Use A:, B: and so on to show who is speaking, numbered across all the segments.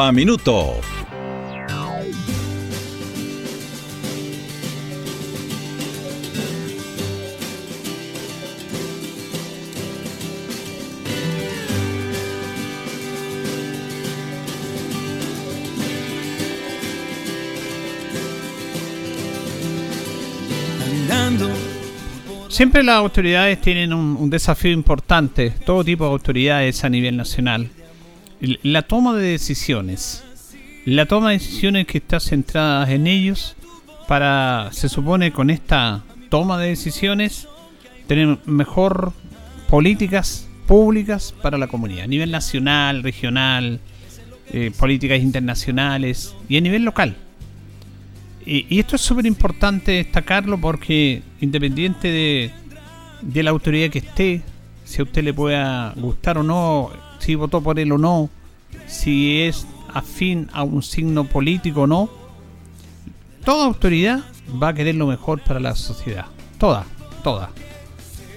A: a Minuto.
B: Siempre las autoridades tienen un, desafío importante, todo tipo de autoridades a nivel nacional. La toma de decisiones. La toma de decisiones que está centrada en ellos para, se supone, con esta toma de decisiones, tener mejor políticas públicas para la comunidad, a nivel nacional, regional, eh, políticas internacionales y a nivel local. Y, esto es súper importante destacarlo porque independiente de, de, la autoridad que esté, si a usted le pueda gustar o no, si votó por él o no, si es afín a un signo político o no, toda autoridad va a querer lo mejor para la sociedad. Toda, toda.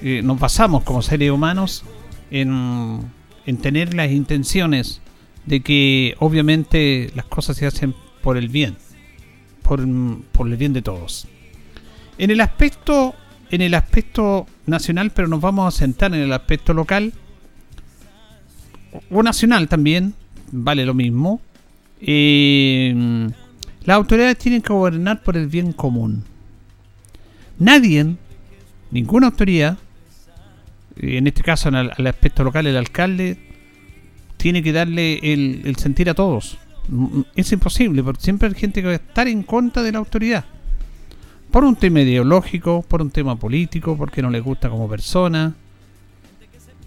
B: Eh, nos basamos como seres humanos en, en tener las intenciones de que obviamente las cosas se hacen por el bien por, el bien de todos. En el aspecto en el aspecto nacional, pero nos vamos a sentar en el aspecto local o nacional también, vale lo mismo. Eh, las autoridades tienen que gobernar por el bien común. Nadie, ninguna autoridad, en este caso en el, aspecto local el alcalde, tiene que darle el sentir a todos es imposible, porque siempre hay gente que va a estar en contra de la autoridad. Por un tema ideológico, por un tema político, porque no le gusta como persona,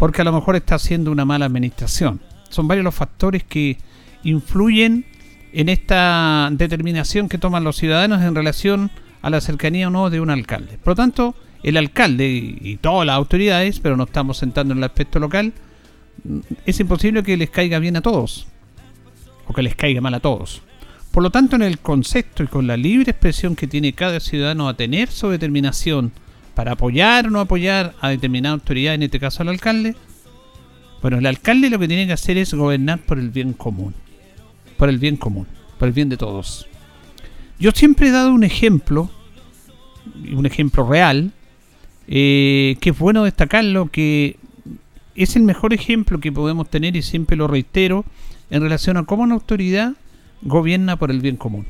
B: porque a lo mejor está haciendo una mala administración. Son varios los factores que influyen en esta determinación que toman los ciudadanos en relación a la cercanía o no de un alcalde. Por lo tanto, el alcalde y todas las autoridades, pero no estamos sentando en el aspecto local, es imposible que les caiga bien a todos o que les caiga mal a todos. Por lo tanto, en el concepto y con la libre expresión que tiene cada ciudadano a tener su determinación para apoyar o no apoyar a determinada autoridad, en este caso al alcalde, bueno, el alcalde lo que tiene que hacer es gobernar por el bien común, por el bien común, por el bien de todos. Yo siempre he dado un ejemplo, un ejemplo real, eh, que es bueno destacarlo, que es el mejor ejemplo que podemos tener y siempre lo reitero, en relación a cómo una autoridad gobierna por el bien común.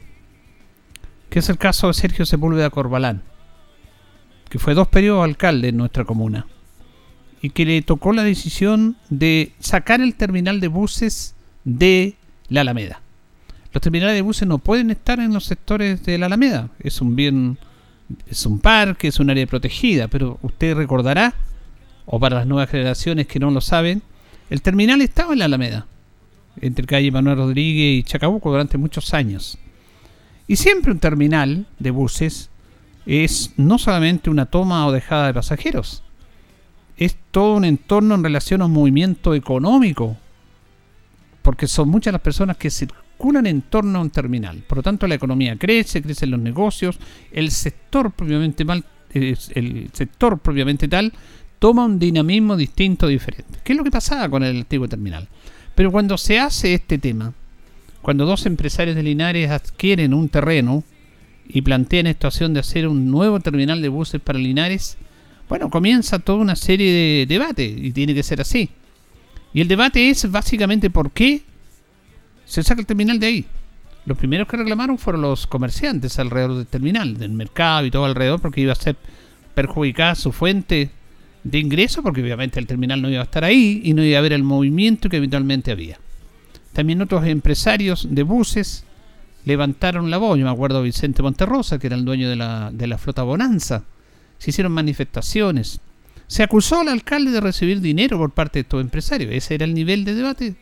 B: Que es el caso de Sergio Sepúlveda Corbalán, que fue dos periodos alcalde en nuestra comuna y que le tocó la decisión de sacar el terminal de buses de la Alameda. Los terminales de buses no pueden estar en los sectores de la Alameda, es un bien, es un parque, es un área protegida, pero usted recordará, o para las nuevas generaciones que no lo saben, el terminal estaba en la Alameda entre calle Manuel Rodríguez y Chacabuco durante muchos años. Y siempre un terminal de buses es no solamente una toma o dejada de pasajeros, es todo un entorno en relación a un movimiento económico, porque son muchas las personas que circulan en torno a un terminal. Por lo tanto, la economía crece, crecen los negocios, el sector propiamente mal, el sector propiamente tal toma un dinamismo distinto, diferente. ¿Qué es lo que pasaba con el antiguo terminal? Pero cuando se hace este tema, cuando dos empresarios de Linares adquieren un terreno y plantean esta opción de hacer un nuevo terminal de buses para Linares, bueno, comienza toda una serie de debates y tiene que ser así. Y el debate es básicamente por qué se saca el terminal de ahí. Los primeros que reclamaron fueron los comerciantes alrededor del terminal, del mercado y todo alrededor, porque iba a ser perjudicada su fuente de ingreso, porque obviamente el terminal no iba a estar ahí y no iba a haber el movimiento que habitualmente había. También otros empresarios de buses levantaron la voz. Yo me acuerdo Vicente Monterrosa, que era el dueño de la, de la flota Bonanza. Se hicieron manifestaciones. Se acusó al alcalde de recibir dinero por parte de estos empresarios. Ese era el nivel de debate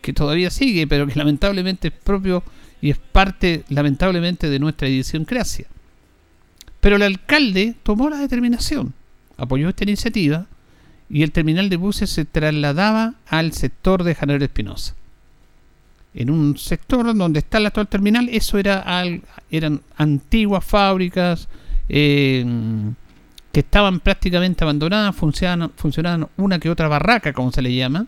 B: que todavía sigue, pero que lamentablemente es propio y es parte, lamentablemente, de nuestra idiosincrasia. Pero el alcalde tomó la determinación, apoyó esta iniciativa y el terminal de buses se trasladaba al sector de Janero Espinosa. En un sector donde está el actual terminal, eso era eran antiguas fábricas eh, que estaban prácticamente abandonadas, funcionaban, funcionaban una que otra barraca, como se le llama,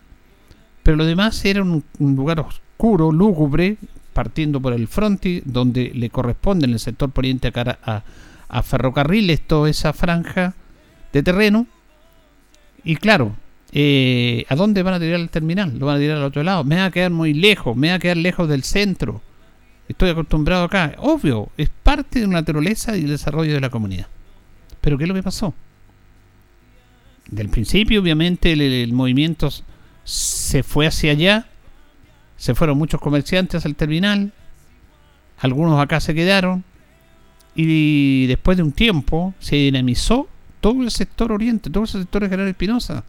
B: pero lo demás era un, lugar oscuro, lúgubre, partiendo por el fronti, donde le corresponde en el sector poniente a, cara a, a ferrocarriles toda esa franja de terreno. Y claro, eh, ¿a dónde van a tirar el terminal? Lo van a tirar al otro lado. Me va a quedar muy lejos, me va a quedar lejos del centro. Estoy acostumbrado acá. Obvio, es parte de la naturaleza y el desarrollo de la comunidad. Pero ¿qué es lo que pasó? Del principio, obviamente, el movimiento se fue hacia allá. Se fueron muchos comerciantes al terminal. Algunos acá se quedaron. Y después de un tiempo se dinamizó todo el sector oriente, todo el sector de General Espinosa.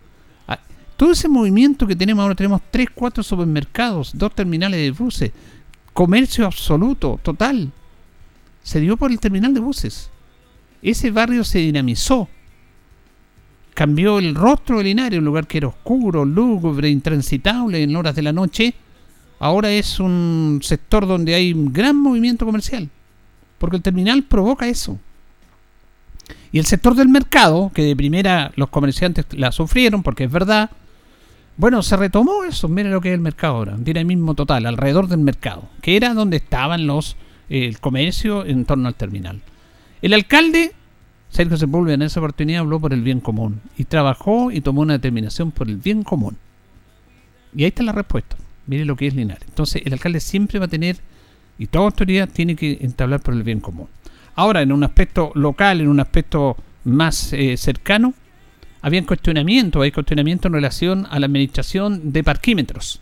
B: Todo ese movimiento que tenemos ahora, tenemos 3, 4 supermercados, dos terminales de buses, comercio absoluto, total. Se dio por el terminal de buses. Ese barrio se dinamizó. Cambió el rostro de Linares, un lugar que era oscuro, lúgubre, intransitable en horas de la noche. Ahora es un sector donde hay un gran movimiento comercial. Porque el terminal provoca eso. Y el sector del mercado, que de primera los comerciantes la sufrieron, porque es verdad, bueno, se retomó eso, miren lo que es el mercado ahora, un dinamismo total, alrededor del mercado, que era donde estaban los eh, el comercio en torno al terminal. El alcalde, Sergio Sepúlveda, en esa oportunidad habló por el bien común y trabajó y tomó una determinación por el bien común. Y ahí está la respuesta. Mire lo que es Linares. Entonces, el alcalde siempre va a tener, y toda autoridad tiene que entablar por el bien común. Ahora, en un aspecto local, en un aspecto más eh, cercano, había cuestionamiento, hay cuestionamiento en relación a la administración de parquímetros,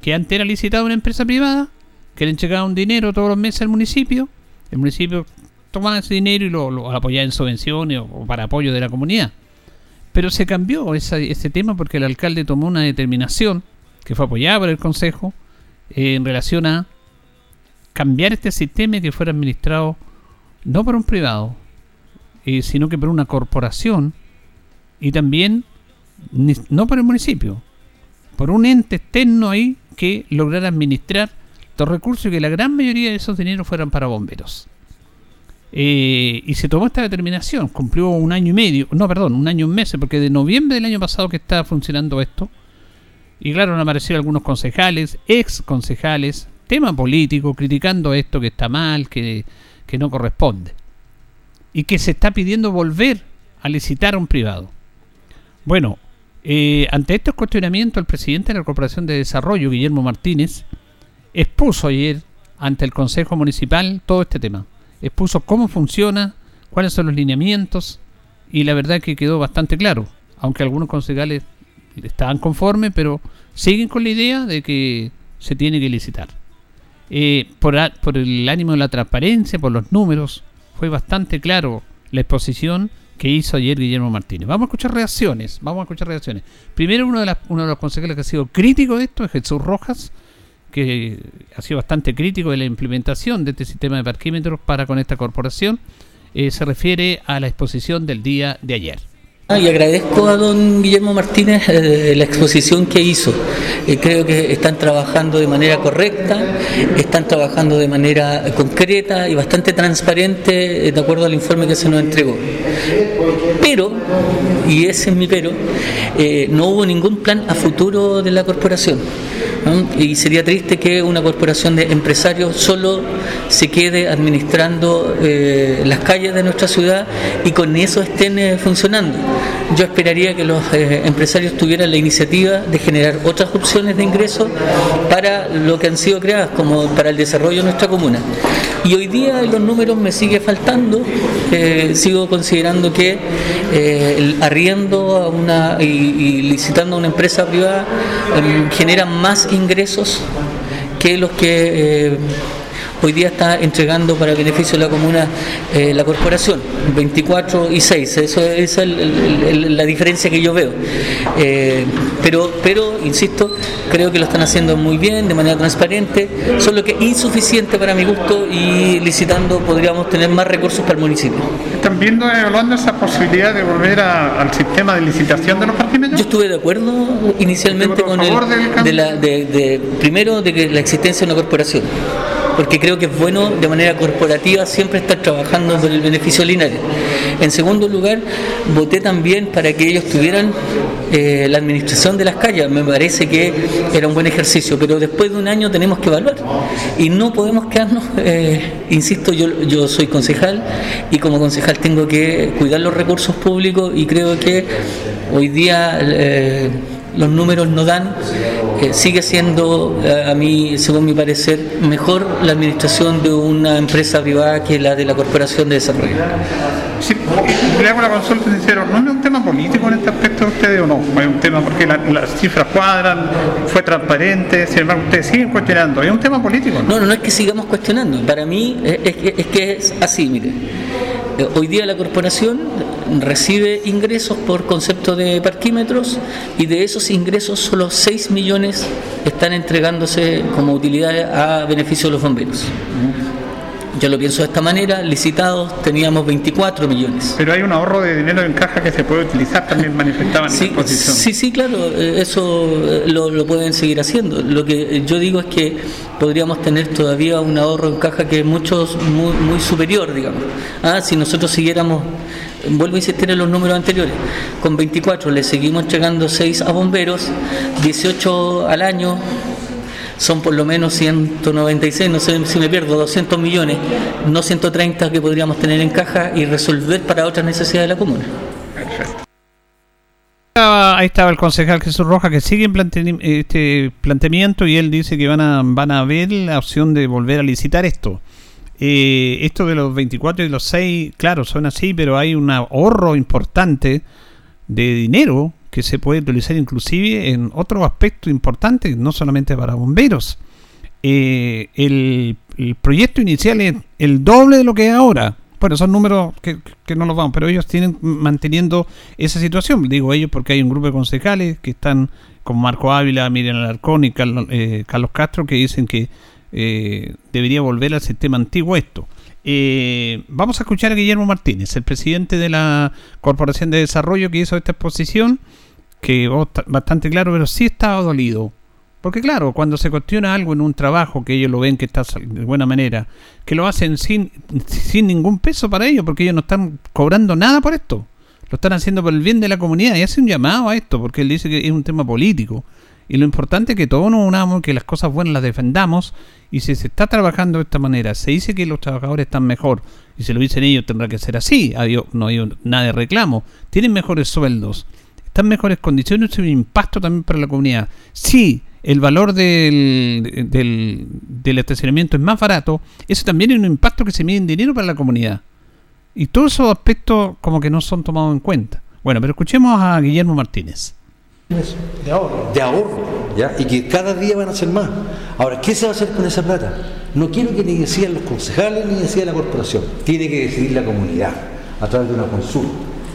B: que antes era licitado una empresa privada, que le entregaba un dinero todos los meses al municipio, el municipio tomaba ese dinero y lo, apoyaba en subvenciones o, para apoyo de la comunidad. Pero se cambió ese tema porque el alcalde tomó una determinación, que fue apoyada por el Consejo, eh, en relación a cambiar este sistema y que fuera administrado no por un privado, eh, sino que por una corporación y también no por el municipio, por un ente externo ahí que lograra administrar los recursos y que la gran mayoría de esos dineros fueran para bomberos. Eh, y se tomó esta determinación, cumplió un año y medio, no, perdón, un año y un mes, porque de noviembre del año pasado que está funcionando esto, y claro, han aparecido algunos concejales, ex concejales, tema político, criticando esto que está mal, que que no corresponde y que se está pidiendo volver a licitar a un privado. Bueno, eh, ante estos cuestionamientos, el presidente de la Corporación de Desarrollo, Guillermo Martínez, expuso ayer ante el Consejo Municipal todo este tema. Expuso cómo funciona, cuáles son los lineamientos y la verdad que quedó bastante claro, aunque algunos concejales estaban conformes, pero siguen con la idea de que se tiene que licitar. Eh, por, por el ánimo de la transparencia, por los números, fue bastante claro la exposición que hizo ayer Guillermo Martínez. Vamos a escuchar reacciones, vamos a escuchar reacciones. Primero uno de, uno de los consejeros que ha sido crítico de esto es Jesús Rojas, que ha sido bastante crítico de la implementación de este sistema de parquímetros para con esta corporación. Eh, se refiere a la exposición del día de ayer.
C: Ah, y agradezco a don Guillermo Martínez eh, la exposición que hizo. Eh, creo que están trabajando de manera correcta, están trabajando de manera concreta y bastante transparente eh, de acuerdo al informe que se nos entregó. Pero, y ese es mi pero, no hubo ningún plan a futuro de la corporación. Y sería triste que una corporación de empresarios solo se quede administrando las calles de nuestra ciudad y con eso estén funcionando yo esperaría que los eh, empresarios tuvieran la iniciativa de generar otras opciones de ingreso para lo que han sido creadas, como para el desarrollo de nuestra comuna. Y hoy día los números me sigue faltando, eh, sigo considerando que eh, arriendo a una, y, licitando a una empresa privada em, genera más ingresos que los que hoy día está entregando para beneficio de la comuna eh, la corporación, 24 y 6, eso esa es la diferencia que yo veo. Eh, pero, pero, insisto, creo que lo están haciendo muy bien, de manera transparente, solo que insuficiente para mi gusto y licitando podríamos tener más recursos para el municipio.
D: ¿Están viendo, evaluando esa posibilidad de volver al sistema de licitación de los parquímetros?
C: Yo estuve de acuerdo inicialmente con el, de, la, de, primero de que la existencia de una corporación porque creo que es bueno de manera corporativa siempre estar trabajando por el beneficio Linares. En segundo lugar, voté también para que ellos tuvieran eh, la administración de las calles. Me parece que era un buen ejercicio, pero después de un año tenemos que evaluar y no podemos quedarnos, eh, insisto, yo, yo soy concejal y como concejal tengo que cuidar los recursos públicos y creo que hoy día... Eh, los números no dan, eh, sigue siendo, eh, a mí, según mi parecer, mejor la administración de una empresa privada que la de la Corporación de Desarrollo.
D: Sí, le hago la consulta sincero, ¿no es un tema político en este aspecto de ustedes o no? Es un tema porque las cifras cuadran, fue transparente, sin embargo ustedes siguen cuestionando, ¿es un tema político?
C: No, no, no, es que sigamos cuestionando, para mí es, es que es así, mire. Eh, hoy día la corporación recibe ingresos por concepto de parquímetros y de esos ingresos solo 6 millones están entregándose como utilidades a beneficio de los bomberos. Yo lo pienso de esta manera, licitados teníamos 24 millones.
D: Pero hay un ahorro de dinero en caja que se puede utilizar, también manifestaban
C: sí,
D: en la exposición.
C: Sí, sí, claro, eh, eso eh, lo, pueden seguir haciendo. Lo que yo digo es que podríamos tener todavía un ahorro en caja que es mucho, muy, muy superior, digamos. Ah, si nosotros siguiéramos vuelvo a insistir en los números anteriores, con 24 le seguimos entregando 6 a bomberos, 18 al año, son por lo menos 196, no sé si me pierdo, 200 millones, no 130 que podríamos tener en caja y resolver para otras necesidades de la comuna.
B: Ahí estaba el concejal Jesús Roja que sigue en este planteamiento y él dice que van a, van a ver la opción de volver a licitar esto. Eh, esto de los 24 y los 6, claro, son así, pero hay un ahorro importante de dinero que se puede utilizar inclusive en otro aspecto importante, no solamente para bomberos. Eh, el, proyecto inicial es el doble de lo que es ahora. Bueno, son números que, no los vamos, pero ellos tienen manteniendo esa situación. Digo ellos porque hay un grupo de concejales que están con Marco Ávila, Miriam Alarcón y Carlos, eh, Carlos Castro que dicen que eh, debería volver al sistema antiguo esto. Eh, vamos a escuchar a Guillermo Martínez, el presidente de la Corporación de Desarrollo que hizo esta exposición, que bastante claro, pero sí estaba dolido. Porque claro, cuando se cuestiona algo en un trabajo que ellos lo ven que está de buena manera, que lo hacen sin, sin ningún peso para ellos, porque ellos no están cobrando nada por esto. Lo están haciendo por el bien de la comunidad y hace un llamado a esto, porque él dice que es un tema político. Y lo importante es que todos nos unamos, que las cosas buenas las defendamos. Y si se está trabajando de esta manera, se dice que los trabajadores están mejor, y si lo dicen ellos tendrá que ser así, no hay nada de reclamo, tienen mejores sueldos, están mejores condiciones, y un impacto también para la comunidad. Si el valor del, del, del estacionamiento es más barato, eso también es un impacto que se mide en dinero para la comunidad. Y todos esos aspectos como que no son tomados en cuenta. Bueno, pero escuchemos a Guillermo Martínez
E: de ahorro. De ahorro, ¿ya? Y que cada día van a ser más. Ahora, ¿qué se va a hacer con esa plata? No quiero que ni decidan los concejales ni decida la corporación. Tiene que decidir la comunidad a través de una consulta.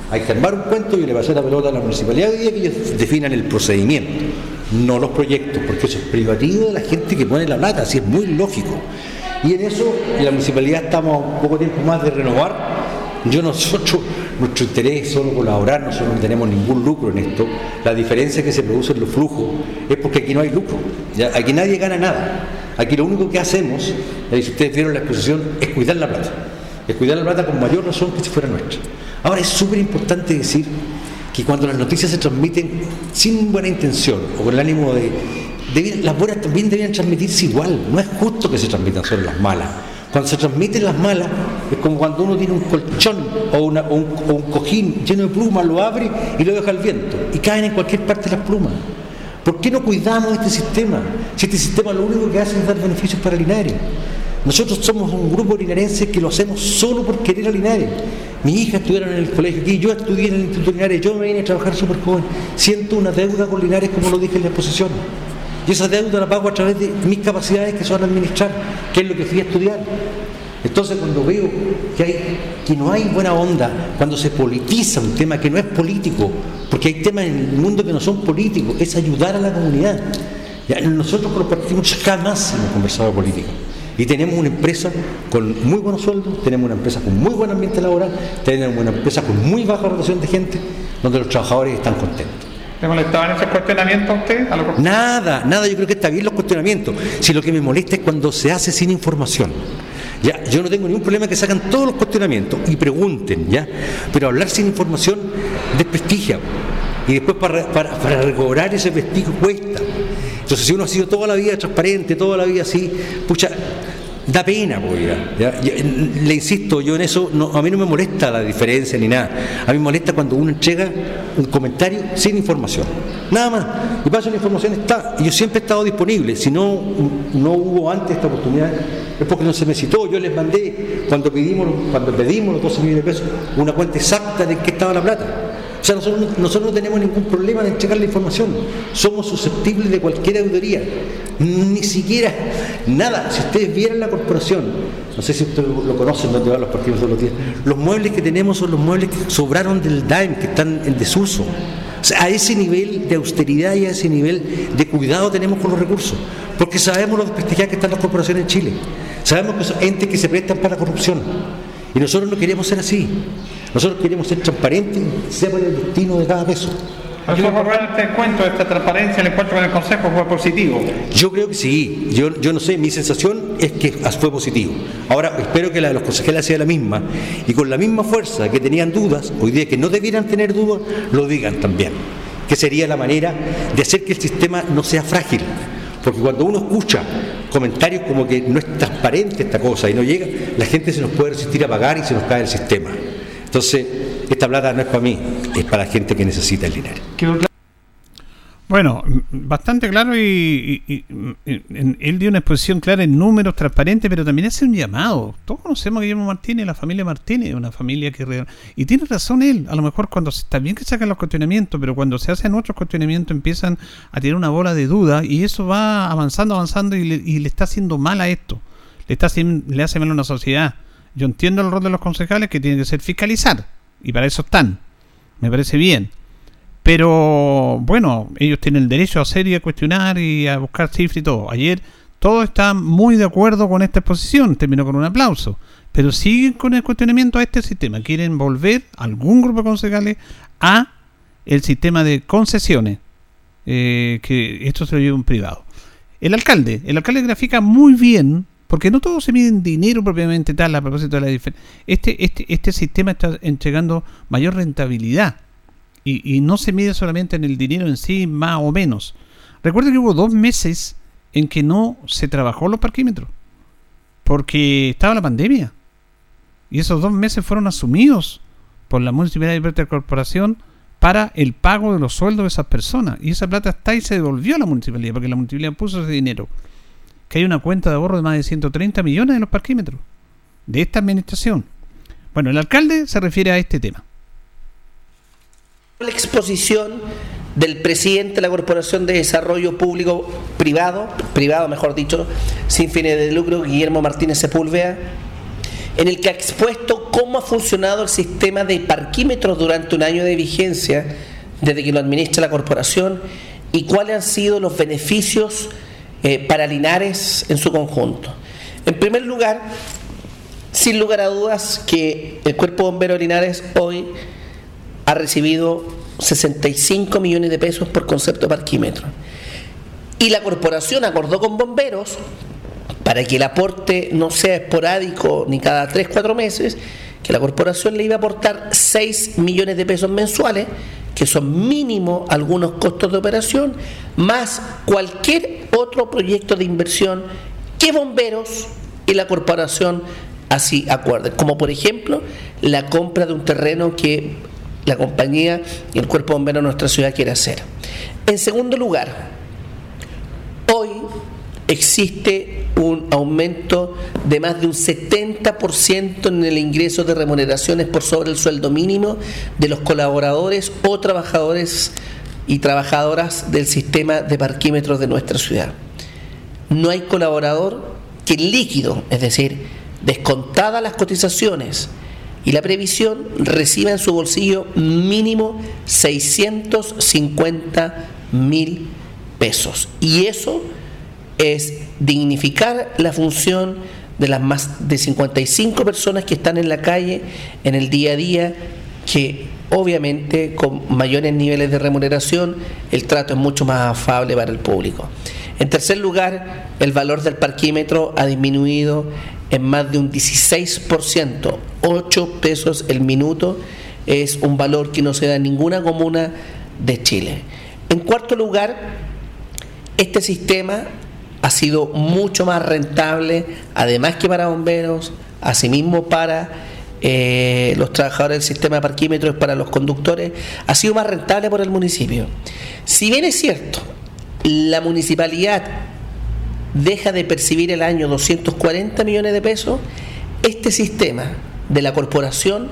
E: Hay que armar un cuento y le hacer la pelota a la municipalidad día que ellos definan el procedimiento, no los proyectos, porque eso es privativo de la gente que pone la plata, así es muy lógico. Y en eso, en la municipalidad estamos poco tiempo más de renovar. Yo nosotros nuestro interés es solo colaborar, nosotros no tenemos ningún lucro en esto. La diferencia que se produce en los flujos es porque aquí no hay lucro, aquí nadie gana nada. Aquí lo único que hacemos, y si ustedes vieron la exposición, es cuidar la plata. Es cuidar la plata con mayor razón que si fuera nuestra. Ahora es súper importante decir que cuando las noticias se transmiten sin buena intención o con el ánimo de, las buenas también deberían transmitirse igual. No es justo que se transmitan solo las malas cuando se transmiten las malas, es como cuando uno tiene un colchón o, un, cojín lleno de plumas, lo abre y lo deja al viento y caen en cualquier parte las plumas. ¿Por qué no cuidamos este sistema? Si este sistema lo único que hace es dar beneficios para Linares. Nosotros somos un grupo linarense que lo hacemos solo por querer a Linares. Mi hija estudiaron en el colegio aquí, yo estudié en el Instituto Linares, yo me vine a trabajar súper joven. Siento una deuda con Linares como lo dije en la exposición. Y esa deuda la pago a través de mis capacidades que son administrar, que es lo que fui a estudiar. Entonces cuando veo que, no hay buena onda, cuando se politiza un tema que no es político, porque hay temas en el mundo que no son políticos, es ayudar a la comunidad. nosotros con los partidos jamás hemos conversado de política. Y tenemos una empresa con muy buenos sueldos, tenemos una empresa con muy buen ambiente laboral, tenemos una empresa con muy baja rotación de gente, donde los trabajadores están contentos.
D: ¿Le molestaban esos cuestionamientos a usted?
E: nada, nada, yo creo que está bien los cuestionamientos. Si lo que me molesta es cuando se hace sin información. Ya, yo no tengo ningún problema que sacan todos los cuestionamientos y pregunten, ¿ya? Pero hablar sin información desprestigia. Y después para, para, recobrar ese prestigio cuesta. Entonces, si uno ha sido toda la vida transparente, toda la vida así, pucha, da pena, pues, Le insisto, yo en eso, a mí no me molesta la diferencia ni nada. A mí me molesta cuando uno entrega un comentario sin información. Nada más. Y para eso la información está. Yo siempre he estado disponible. Si no, no hubo antes esta oportunidad, es porque no se me citó. Yo les mandé, cuando pedimos, cuando pedimos los 12 millones de pesos, una cuenta exacta de qué estaba la plata. O sea, nosotros, no tenemos ningún problema de entregar la información. Somos susceptibles de cualquier auditoría. Ni siquiera nada. Si ustedes vieran la corporación, no sé si ustedes lo conocen, no van los partidos todos los días, los muebles que tenemos son los muebles que sobraron del DAIM, que están en desuso. O sea, a ese nivel de austeridad y a ese nivel de cuidado tenemos con los recursos. Porque sabemos lo desprestigiadas que están las corporaciones en Chile. Sabemos que son entes que se prestan para la corrupción. Y nosotros no queremos ser así. Nosotros queremos ser transparentes sepan el destino de cada peso.
D: este encuentro, esta transparencia, el encuentro con el Consejo fue positivo?
E: Yo creo que sí. Yo, yo no sé, mi sensación es que fue positivo. Ahora, espero que la de los consejeros sea la misma y con la misma fuerza que tenían dudas, hoy día que no debieran tener dudas, lo digan también. Que sería la manera de hacer que el sistema no sea frágil. Porque cuando uno escucha comentarios como que no es transparente esta cosa y no llega, la gente se nos puede resistir a pagar y se nos cae el sistema. Entonces, esta plata no es para mí, es para la gente que necesita el dinero.
B: Bueno, bastante claro y, él dio una exposición clara en números, transparentes, pero también hace un llamado. Todos conocemos a Guillermo Martínez, la familia Martínez, una familia que... Y tiene razón él, a lo mejor cuando está bien que sacan los cuestionamientos, pero cuando se hacen otros cuestionamientos empiezan a tener una bola de duda y eso va avanzando, avanzando y le, está haciendo mal a esto. Le, está, le hace mal a una sociedad. Yo entiendo el rol de los concejales que tienen que ser fiscalizar y para eso están. Me parece bien pero bueno, ellos tienen el derecho a hacer y a cuestionar y a buscar cifras y todo. Ayer todos están muy de acuerdo con esta exposición, terminó con un aplauso. Pero siguen con el cuestionamiento a este sistema. Quieren volver algún grupo de concejales a el sistema de concesiones. Eh, que esto se lo lleva un privado. El alcalde, el alcalde grafica muy bien, porque no todo se mide en dinero propiamente tal, a propósito de la diferencia. Este, este, este sistema está entregando mayor rentabilidad y, no se mide solamente en el dinero en sí, más o menos. Recuerda que hubo dos meses en que no se trabajó los parquímetros, porque estaba la pandemia. Y esos dos meses fueron asumidos por la Municipalidad de la Corporación para el pago de los sueldos de esas personas. Y esa plata está y se devolvió a la municipalidad, porque la municipalidad puso ese dinero. Que hay una cuenta de ahorro de más de 130 millones de los parquímetros de esta administración. Bueno, el alcalde se refiere a este tema
F: la exposición del presidente de la Corporación de Desarrollo Público Privado, privado mejor dicho, sin fines de lucro, Guillermo Martínez Sepúlveda, en el que ha expuesto cómo ha funcionado el sistema de parquímetros durante un año de vigencia desde que lo administra la corporación y cuáles han sido los beneficios eh, para Linares en su conjunto. En primer lugar, sin lugar a dudas que el Cuerpo Bombero Linares hoy ha recibido 65 millones de pesos por concepto de parquímetro. Y la corporación acordó con bomberos para que el aporte no sea esporádico ni cada 3, 4 meses, que la corporación le iba a aportar 6 millones de pesos mensuales, que son mínimo algunos costos de operación, más cualquier otro proyecto de inversión que bomberos y la corporación así acuerden, como por ejemplo la compra de un terreno que la compañía y el cuerpo bombero de nuestra ciudad quiere hacer. En segundo lugar, hoy existe un aumento de más de un 70% en el ingreso de remuneraciones por sobre el sueldo mínimo de los colaboradores o trabajadores y trabajadoras del sistema de parquímetros de nuestra ciudad. No hay colaborador que líquido, es decir, descontadas las cotizaciones y la previsión, reciba en su bolsillo mínimo 650 mil pesos. Y eso es dignificar la función de las más de 55 personas que están en la calle en el día a día, que obviamente con mayores niveles de remuneración el trato es mucho más afable para el público. En tercer lugar, el valor del parquímetro ha disminuido en más de un 16%, 8 pesos el minuto es un valor que no se da en ninguna comuna de Chile. En cuarto lugar, este sistema ha sido mucho más rentable, además que para bomberos, asimismo para eh, los trabajadores del sistema de parquímetros, para los conductores, ha sido más rentable por el municipio. Si bien es cierto, la municipalidad deja de percibir el año 240 millones de pesos, este sistema de la corporación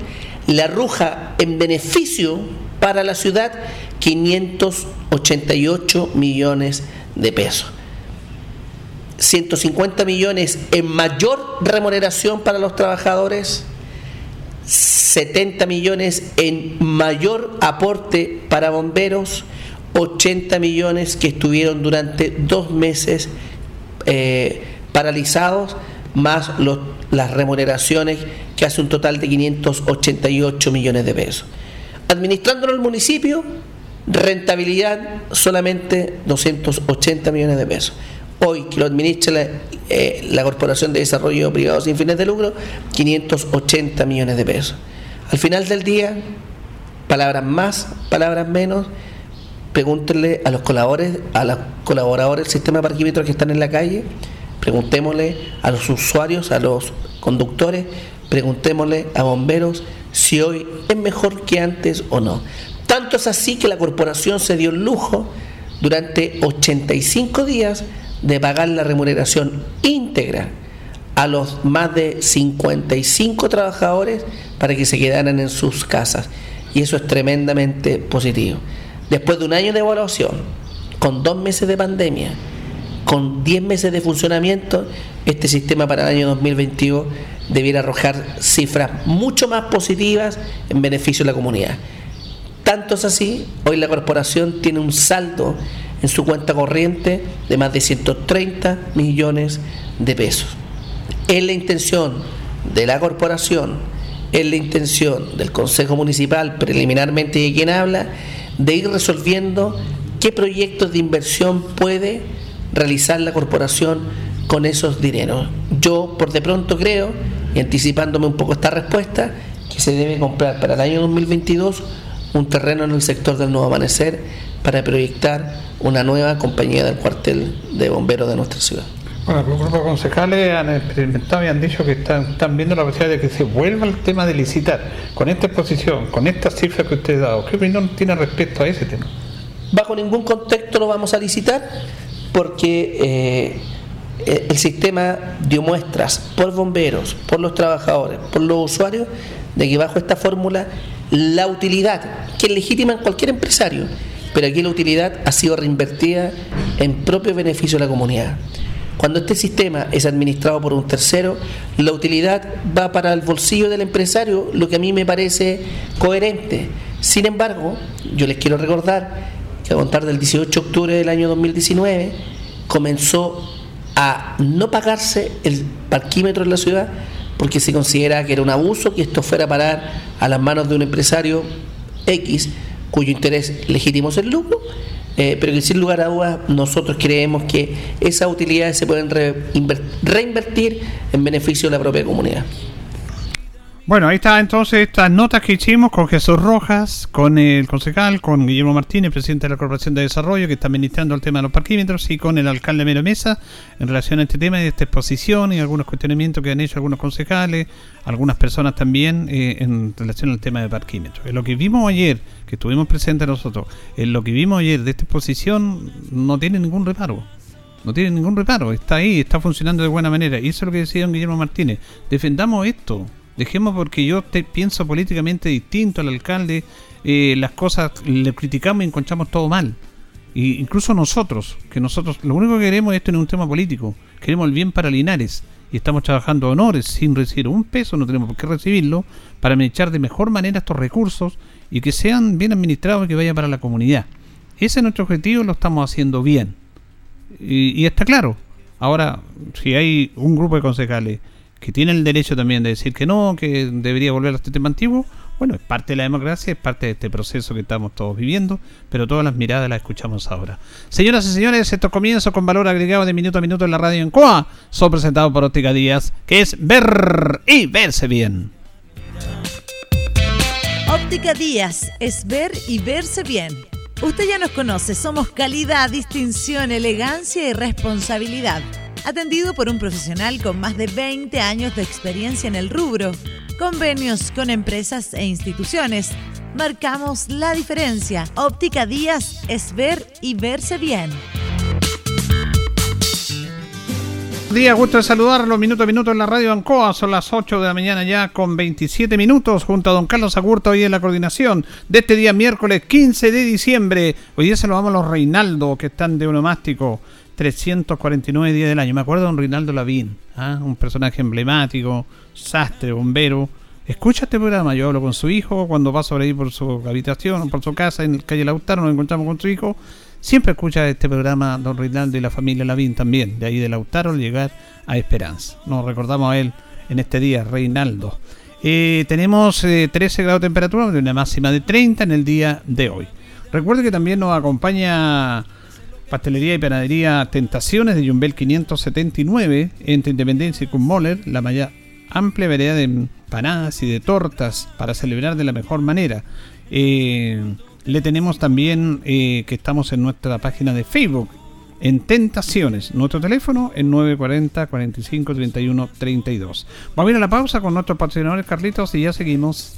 F: le arroja en beneficio para la ciudad 588 millones de pesos. 150 millones en mayor remuneración para los trabajadores, 70 millones en mayor aporte para bomberos, 80 millones que estuvieron durante dos meses eh, paralizados, más las remuneraciones que hace un total de 588 millones de pesos. Administrándolo el municipio, rentabilidad solamente 280 millones de pesos hoy que lo administra eh, la, Corporación de Desarrollo Privado sin fines de lucro, 580 millones de pesos. Al final del día, palabras más, palabras menos, pregúntenle a los colaboradores, a los colaboradores del sistema de parquímetros que están en la calle, preguntémosle a los usuarios, a los conductores, preguntémosle a bomberos si hoy es mejor que antes o no. Tanto es así que la corporación se dio el lujo durante 85 días de pagar la remuneración íntegra a los más de 55 trabajadores para que se quedaran en sus casas. Y eso es tremendamente positivo. Después de un año de evaluación, con dos meses de pandemia, con 10 meses de funcionamiento, este sistema para el año 2022 debiera arrojar cifras mucho más positivas en beneficio de la comunidad. Tanto es así, hoy la corporación tiene un saldo en su cuenta corriente de más de 130 millones de pesos. Es la intención de la corporación, es la intención del Consejo Municipal, preliminarmente de quien habla, de ir resolviendo qué proyectos de inversión puede realizar la corporación con esos dineros. Yo, por de pronto, creo, y anticipándome un poco esta respuesta, que se debe comprar para el año 2022 un terreno en el sector del Nuevo Amanecer para proyectar una nueva compañía del cuartel de bomberos de nuestra ciudad.
D: Bueno, los grupos concejales han experimentado y han dicho que están, viendo la posibilidad de que se vuelva el tema de licitar con esta exposición, con estas cifras que usted ha dado. ¿Qué opinión tiene respecto a ese tema?
F: Bajo ningún contexto lo vamos a licitar porque eh, el sistema dio muestras por bomberos, por los trabajadores, por los usuarios, de que bajo esta fórmula la utilidad, que es legítima en cualquier empresario, pero aquí la utilidad ha sido reinvertida en propio beneficio de la comunidad. Cuando este sistema es administrado por un tercero, la utilidad va para el bolsillo del empresario, lo que a mí me parece coherente. Sin embargo, yo les quiero recordar que a contar del 18 de octubre del año 2019 comenzó a no pagarse el parquímetro en la ciudad porque se considera que era un abuso que esto fuera a parar a las manos de un empresario X cuyo interés legítimo es el lucro, eh, pero que sin lugar a dudas nosotros creemos que esas utilidades se pueden reinvertir en beneficio de la propia comunidad.
B: Bueno, ahí está entonces estas notas que hicimos con Jesús Rojas, con el concejal, con Guillermo Martínez, presidente de la Corporación de Desarrollo, que está administrando el tema de los parquímetros, y con el alcalde Mero Mesa en relación a este tema y esta exposición y algunos cuestionamientos que han hecho algunos concejales, algunas personas también eh, en relación al tema de parquímetros. Lo que vimos ayer, que estuvimos presentes nosotros, en lo que vimos ayer de esta exposición no tiene ningún reparo. No tiene ningún reparo, está ahí, está funcionando de buena manera. Y eso es lo que decía Guillermo Martínez. Defendamos esto, Dejemos porque yo te pienso políticamente distinto al alcalde eh, las cosas, le criticamos y encontramos todo mal. Y incluso nosotros, que nosotros lo único que queremos es tener un tema político, queremos el bien para Linares y estamos trabajando honores sin recibir un peso, no tenemos por qué recibirlo, para administrar de mejor manera estos recursos y que sean bien administrados y que vayan para la comunidad. Ese es nuestro objetivo, lo estamos haciendo bien. Y, y está claro. Ahora, si hay un grupo de concejales que tienen el derecho también de decir que no, que debería volver a este tema antiguo, bueno, es parte de la democracia, es parte de este proceso que estamos todos viviendo, pero todas las miradas las escuchamos ahora. Señoras y señores, estos comienzos con valor agregado de minuto a minuto en la radio en COA son presentados por Óptica Díaz, que es ver y verse bien.
G: Óptica Díaz es ver y verse bien. Usted ya nos conoce, somos calidad, distinción, elegancia y responsabilidad. Atendido por un profesional con más de 20 años de experiencia en el rubro convenios con empresas e instituciones. Marcamos la diferencia. Óptica Díaz es ver y verse bien.
B: Día, gusto de saludarlo minuto a minuto en la radio Ancoa. Son las 8 de la mañana ya con 27 minutos junto a don Carlos Agurto hoy en la coordinación de este día miércoles 15 de diciembre. Hoy día vamos a los Reinaldo que están de onomástico. 349 días del año. Me acuerdo de don Reinaldo Lavín, ¿ah? un personaje emblemático, sastre, bombero. Escucha este programa, yo hablo con su hijo, cuando paso por ahí por su habitación, por su casa, en calle Lautaro, nos encontramos con su hijo. Siempre escucha este programa don Reinaldo y la familia Lavín también, de ahí de Lautaro, llegar a Esperanza. Nos recordamos a él en este día, Reinaldo. Eh, tenemos 13 eh, grados de temperatura, una máxima de 30 en el día de hoy. Recuerde que también nos acompaña Pastelería y Panadería Tentaciones de Jumbel 579 entre Independencia y Cummoller, la mayor amplia variedad de empanadas y de tortas para celebrar de la mejor manera. Eh, le tenemos también eh, que estamos en nuestra página de Facebook, en Tentaciones. Nuestro teléfono es 940 45 31 32. Vamos a ir a la pausa con nuestros patrocinadores Carlitos y ya seguimos.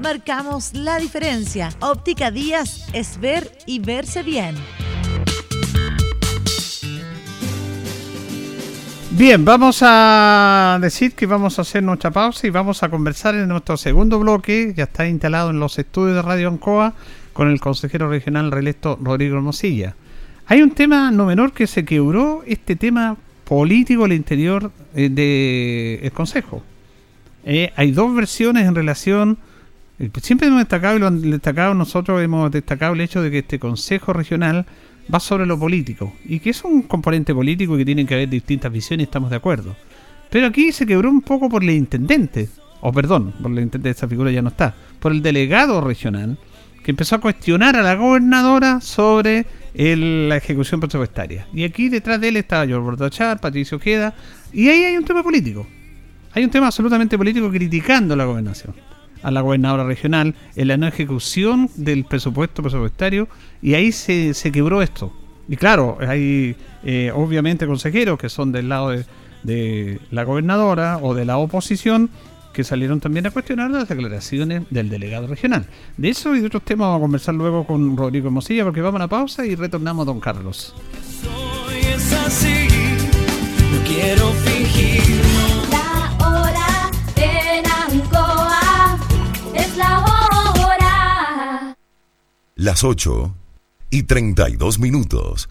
G: marcamos la diferencia. Óptica Díaz es ver y verse bien.
B: Bien, vamos a decir que vamos a hacer nuestra pausa y vamos a conversar en nuestro segundo bloque, ya está instalado en los estudios de Radio Ancoa, con el consejero regional reelecto Rodrigo Hermosilla. Hay un tema no menor que se quebró este tema político al interior eh, del Consejo. Eh, hay dos versiones en relación siempre hemos destacado y lo han destacado nosotros hemos destacado el hecho de que este Consejo Regional va sobre lo político y que es un componente político y que tienen que haber distintas visiones estamos de acuerdo. Pero aquí se quebró un poco por el intendente, o perdón, por el intendente, esa figura ya no está, por el delegado regional que empezó a cuestionar a la gobernadora sobre la ejecución presupuestaria. Y aquí detrás de él está George Bordachar, Patricio Queda, y ahí hay un tema político. Hay un tema absolutamente político criticando la gobernación a la gobernadora regional en la no ejecución del presupuesto presupuestario y ahí se, se quebró esto. Y claro, hay eh, obviamente consejeros que son del lado de, de, la gobernadora o de la oposición que salieron también a cuestionar las declaraciones del delegado regional. De eso y de otros temas vamos a conversar luego con Rodrigo Mosilla porque vamos a la pausa y retornamos a don Carlos.
H: Las 8 y 32 minutos.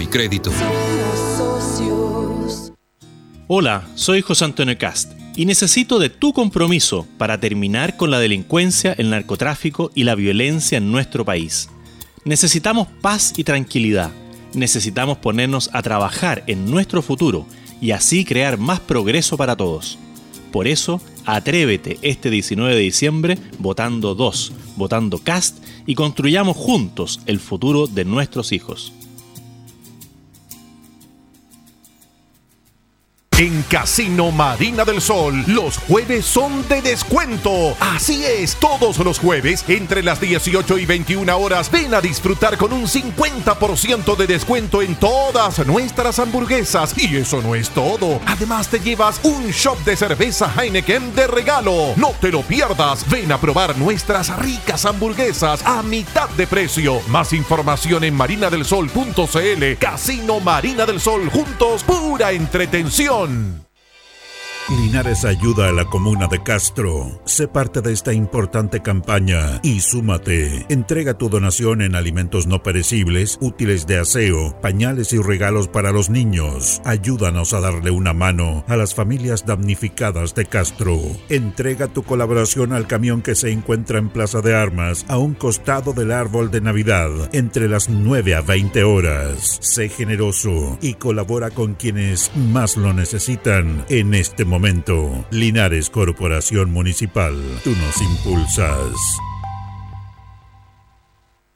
I: crédito.
J: Hola, soy José Antonio Cast y necesito de tu compromiso para terminar con la delincuencia, el narcotráfico y la violencia en nuestro país. Necesitamos paz y tranquilidad. Necesitamos ponernos a trabajar en nuestro futuro y así crear más progreso para todos. Por eso, atrévete este 19 de diciembre votando 2, votando Cast y construyamos juntos el futuro de nuestros hijos.
K: En Casino Marina del Sol, los jueves son de descuento. Así es, todos los jueves, entre las 18 y 21 horas, ven a disfrutar con un 50% de descuento en todas nuestras hamburguesas. Y eso no es todo. Además, te llevas un shop de cerveza Heineken de regalo. No te lo pierdas. Ven a probar nuestras ricas hamburguesas a mitad de precio. Más información en marinadelsol.cl. Casino Marina del Sol, juntos, pura entretención. León.
L: Linares ayuda a la comuna de Castro. Sé parte de esta importante campaña y súmate. Entrega tu donación en alimentos no perecibles, útiles de aseo, pañales y regalos para los niños. Ayúdanos a darle una mano a las familias damnificadas de Castro. Entrega tu colaboración al camión que se encuentra en Plaza de Armas, a un costado del árbol de Navidad, entre las 9 a 20 horas. Sé generoso y colabora con quienes más lo necesitan en este momento. Linares Corporación Municipal. Tú nos impulsas.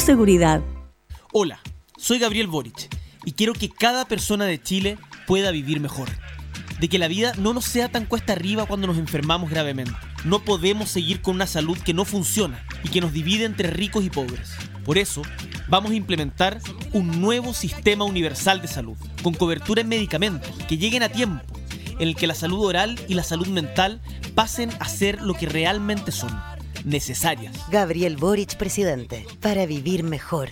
M: seguridad.
N: Hola, soy Gabriel Boric y quiero que cada persona de Chile pueda vivir mejor. De que la vida no nos sea tan cuesta arriba cuando nos enfermamos gravemente. No podemos seguir con una salud que no funciona y que nos divide entre ricos y pobres. Por eso, vamos a implementar un nuevo sistema universal de salud, con cobertura en medicamentos que lleguen a tiempo, en el que la salud oral y la salud mental pasen a ser lo que realmente son necesarias.
O: Gabriel Boric, presidente, para vivir mejor.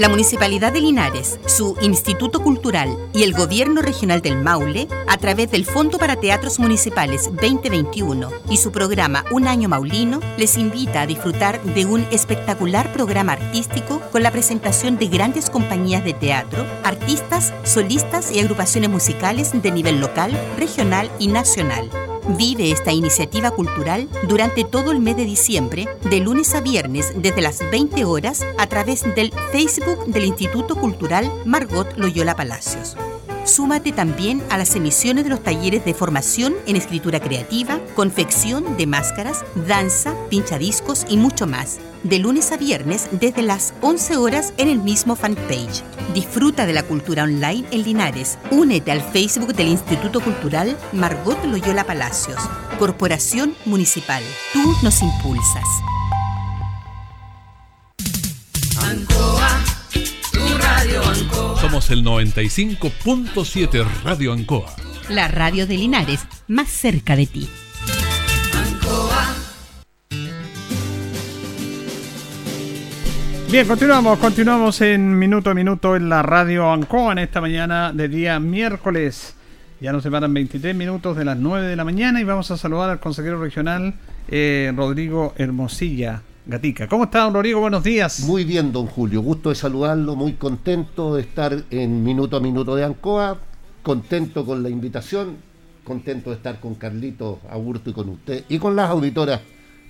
P: La Municipalidad de Linares, su Instituto Cultural y el Gobierno Regional del Maule, a través del Fondo para Teatros Municipales 2021 y su programa Un Año Maulino, les invita a disfrutar de un espectacular programa artístico con la presentación de grandes compañías de teatro, artistas, solistas y agrupaciones musicales de nivel local, regional y nacional. Vive esta iniciativa cultural durante todo el mes de diciembre, de lunes a viernes desde las 20 horas a través del Facebook del Instituto Cultural Margot Loyola Palacios. Súmate también a las emisiones de los talleres de formación en escritura creativa, confección de máscaras, danza, pinchadiscos y mucho más. De lunes a viernes desde las 11 horas en el mismo fanpage. Disfruta de la cultura online en Linares. Únete al Facebook del Instituto Cultural Margot Loyola Palacios. Corporación Municipal. Tú nos impulsas.
Q: Somos el 95.7 Radio Ancoa.
P: La radio de Linares, más cerca de ti.
R: Ancoa.
B: Bien, continuamos, continuamos en minuto a minuto en la radio Ancoa en esta mañana de día miércoles. Ya nos separan 23 minutos de las 9 de la mañana y vamos a saludar al consejero regional eh, Rodrigo Hermosilla Gatica. ¿Cómo está, don Rodrigo? Buenos días.
S: Muy bien, don Julio. Gusto de saludarlo, muy contento de estar en Minuto a Minuto de Ancoa, contento con la invitación, contento de estar con Carlito Aburto y con usted y con las auditoras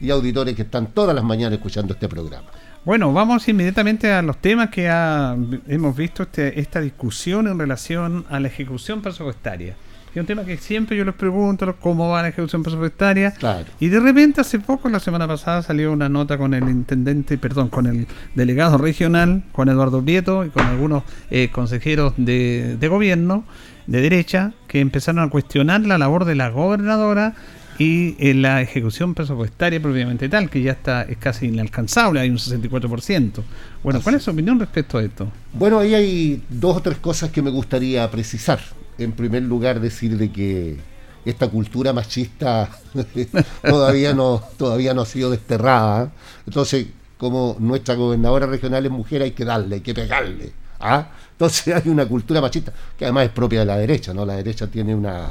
S: y auditores que están todas las mañanas escuchando este programa.
B: Bueno, vamos inmediatamente a los temas que ha- hemos visto este- esta discusión en relación a la ejecución presupuestaria. Es un tema que siempre yo les pregunto cómo va la ejecución presupuestaria. Y de repente hace poco, la semana pasada, salió una nota con el intendente, perdón, con el delegado regional, con Eduardo Prieto y con algunos eh, consejeros de, de gobierno de derecha que empezaron a cuestionar la labor de la gobernadora y eh, la ejecución presupuestaria propiamente tal, que ya está es casi inalcanzable, hay un 64%. Bueno, ¿cuál es su opinión respecto a esto?
S: Bueno, ahí hay dos o tres cosas que me gustaría precisar. En primer lugar, decir de que esta cultura machista todavía no todavía no ha sido desterrada. Entonces, como nuestra gobernadora regional es mujer, hay que darle, hay que pegarle. ¿ah? Entonces hay una cultura machista que además es propia de la derecha, ¿no? La derecha tiene una